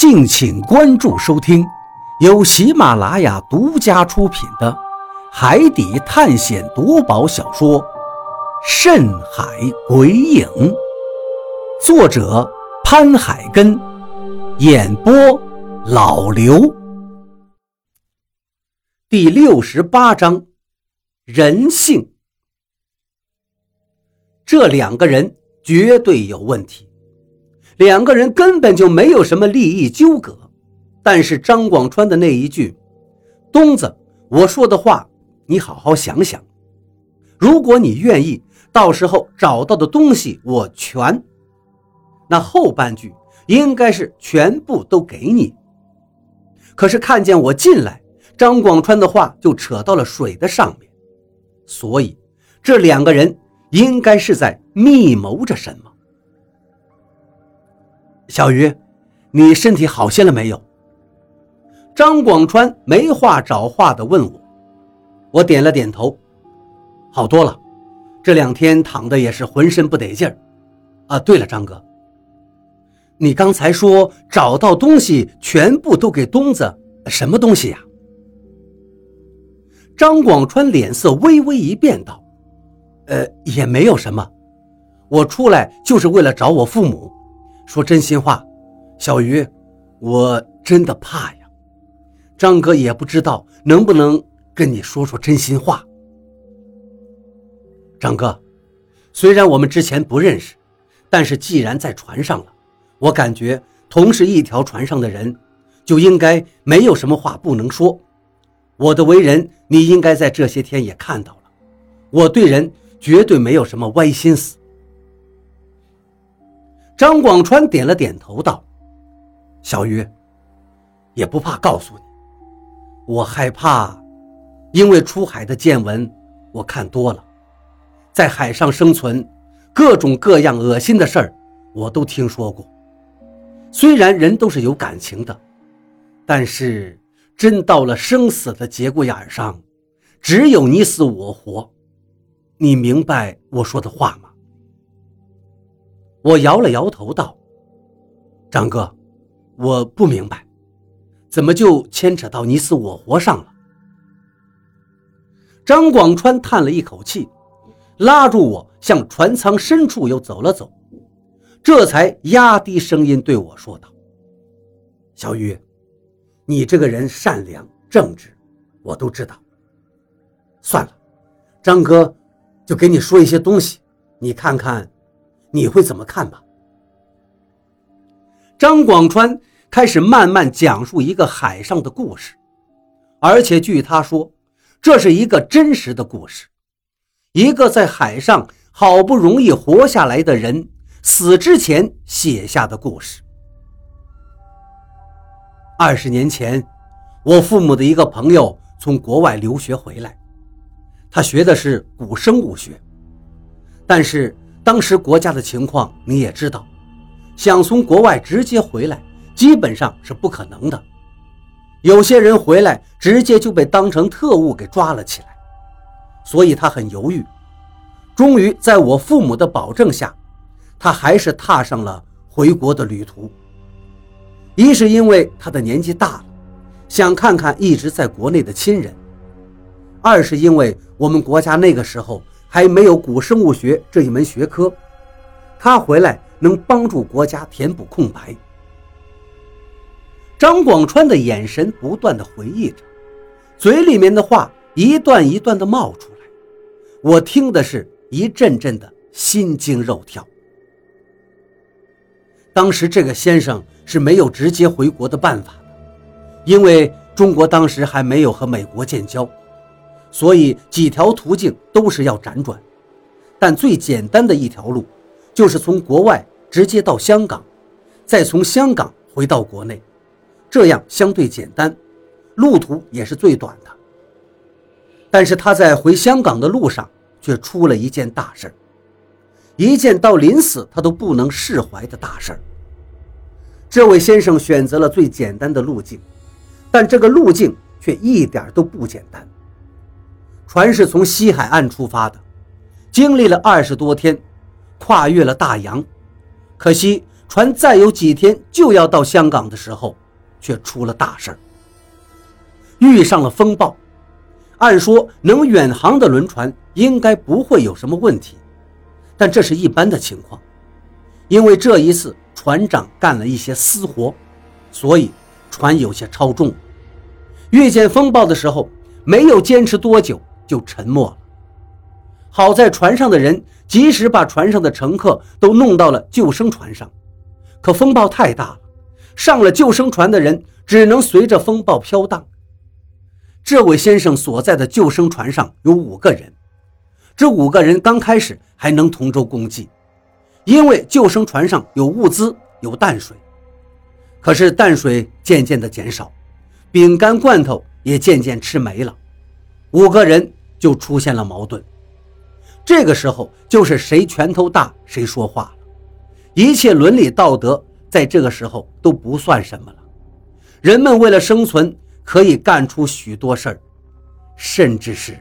敬请关注收听，由喜马拉雅独家出品的《海底探险夺宝小说》《深海鬼影》，作者潘海根，演播老刘。第六十八章，人性。这两个人绝对有问题。两个人根本就没有什么利益纠葛，但是张广川的那一句“东子，我说的话你好好想想，如果你愿意，到时候找到的东西我全……那后半句应该是全部都给你。可是看见我进来，张广川的话就扯到了水的上面，所以这两个人应该是在密谋着什么。小鱼，你身体好些了没有？张广川没话找话的问我，我点了点头，好多了。这两天躺的也是浑身不得劲儿。啊，对了，张哥，你刚才说找到东西全部都给东子，什么东西呀？张广川脸色微微一变，道：“呃，也没有什么，我出来就是为了找我父母。”说真心话，小鱼，我真的怕呀。张哥也不知道能不能跟你说说真心话。张哥，虽然我们之前不认识，但是既然在船上了，我感觉同是一条船上的人，就应该没有什么话不能说。我的为人，你应该在这些天也看到了，我对人绝对没有什么歪心思。张广川点了点头，道：“小鱼，也不怕告诉你，我害怕，因为出海的见闻我看多了，在海上生存，各种各样恶心的事儿我都听说过。虽然人都是有感情的，但是真到了生死的节骨眼上，只有你死我活。你明白我说的话吗？”我摇了摇头，道：“张哥，我不明白，怎么就牵扯到你死我活上了？”张广川叹了一口气，拉住我向船舱深处又走了走，这才压低声音对我说道：“小雨，你这个人善良正直，我都知道。算了，张哥就给你说一些东西，你看看。”你会怎么看吧？张广川开始慢慢讲述一个海上的故事，而且据他说，这是一个真实的故事，一个在海上好不容易活下来的人死之前写下的故事。二十年前，我父母的一个朋友从国外留学回来，他学的是古生物学，但是。当时国家的情况你也知道，想从国外直接回来基本上是不可能的。有些人回来直接就被当成特务给抓了起来，所以他很犹豫。终于在我父母的保证下，他还是踏上了回国的旅途。一是因为他的年纪大了，想看看一直在国内的亲人；二是因为我们国家那个时候。还没有古生物学这一门学科，他回来能帮助国家填补空白。张广川的眼神不断的回忆着，嘴里面的话一段一段的冒出来，我听的是一阵阵的心惊肉跳。当时这个先生是没有直接回国的办法的，因为中国当时还没有和美国建交。所以几条途径都是要辗转，但最简单的一条路，就是从国外直接到香港，再从香港回到国内，这样相对简单，路途也是最短的。但是他在回香港的路上却出了一件大事一件到临死他都不能释怀的大事这位先生选择了最简单的路径，但这个路径却一点都不简单。船是从西海岸出发的，经历了二十多天，跨越了大洋，可惜船再有几天就要到香港的时候，却出了大事儿，遇上了风暴。按说能远航的轮船应该不会有什么问题，但这是一般的情况，因为这一次船长干了一些私活，所以船有些超重。遇见风暴的时候，没有坚持多久就沉没了。好在船上的人及时把船上的乘客都弄到了救生船上，可风暴太大了，上了救生船的人只能随着风暴飘荡。这位先生所在的救生船上有五个人，这五个人刚开始还能同舟共济，因为救生船上有物资，有淡水。可是淡水渐渐的减少，饼干罐头也渐渐吃没了，五个人就出现了矛盾。这个时候就是谁拳头大谁说话了，一切伦理道德在这个时候都不算什么了。人们为了生存。可以干出许多事儿，甚至是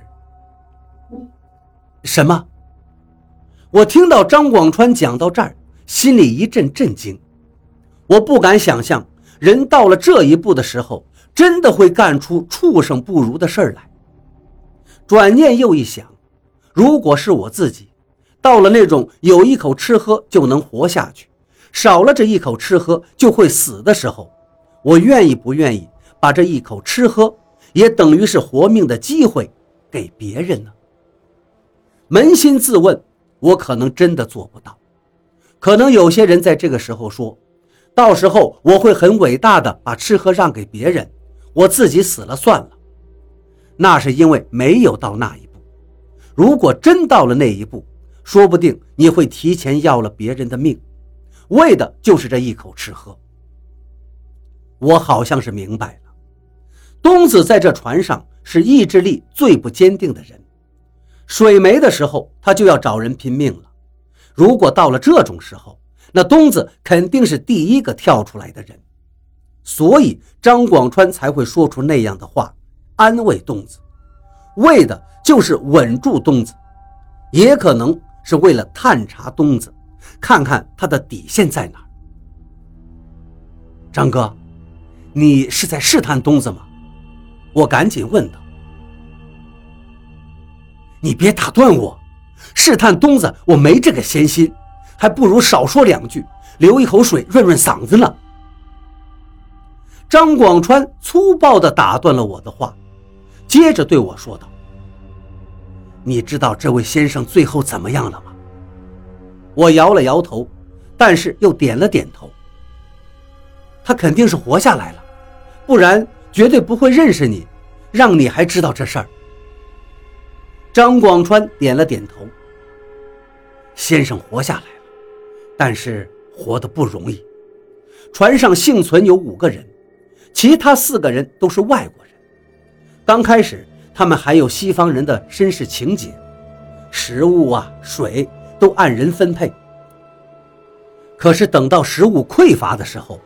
什么？我听到张广川讲到这儿，心里一阵震惊。我不敢想象，人到了这一步的时候，真的会干出畜生不如的事儿来。转念又一想，如果是我自己，到了那种有一口吃喝就能活下去，少了这一口吃喝就会死的时候，我愿意不愿意？把这一口吃喝，也等于是活命的机会，给别人呢。扪心自问，我可能真的做不到。可能有些人在这个时候说，到时候我会很伟大的把吃喝让给别人，我自己死了算了。那是因为没有到那一步。如果真到了那一步，说不定你会提前要了别人的命，为的就是这一口吃喝。我好像是明白了。东子在这船上是意志力最不坚定的人，水没的时候他就要找人拼命了。如果到了这种时候，那东子肯定是第一个跳出来的人，所以张广川才会说出那样的话，安慰东子，为的就是稳住东子，也可能是为了探查东子，看看他的底线在哪。张哥，你是在试探东子吗？我赶紧问道：“你别打断我，试探东子，我没这个闲心，还不如少说两句，留一口水润润嗓子呢。”张广川粗暴地打断了我的话，接着对我说道：“你知道这位先生最后怎么样了吗？”我摇了摇头，但是又点了点头。他肯定是活下来了，不然。绝对不会认识你，让你还知道这事儿。张广川点了点头。先生活下来了，但是活得不容易。船上幸存有五个人，其他四个人都是外国人。刚开始，他们还有西方人的绅士情节，食物啊、水都按人分配。可是等到食物匮乏的时候，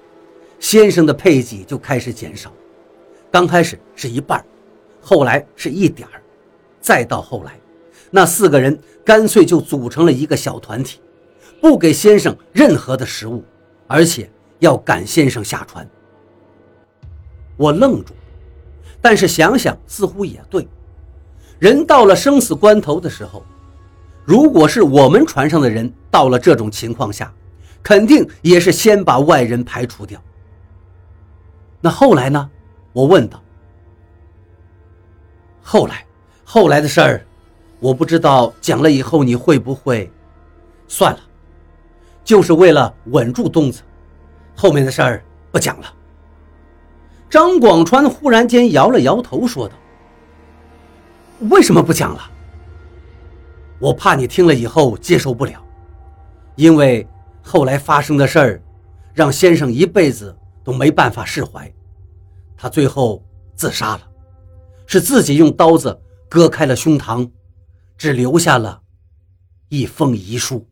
先生的配给就开始减少。刚开始是一半后来是一点儿，再到后来，那四个人干脆就组成了一个小团体，不给先生任何的食物，而且要赶先生下船。我愣住，但是想想似乎也对，人到了生死关头的时候，如果是我们船上的人到了这种情况下，肯定也是先把外人排除掉。那后来呢？我问道：“后来，后来的事儿，我不知道讲了以后你会不会？算了，就是为了稳住东子，后面的事儿不讲了。”张广川忽然间摇了摇头，说道：“为什么不讲了？我怕你听了以后接受不了，因为后来发生的事儿，让先生一辈子都没办法释怀。”他最后自杀了，是自己用刀子割开了胸膛，只留下了一封遗书。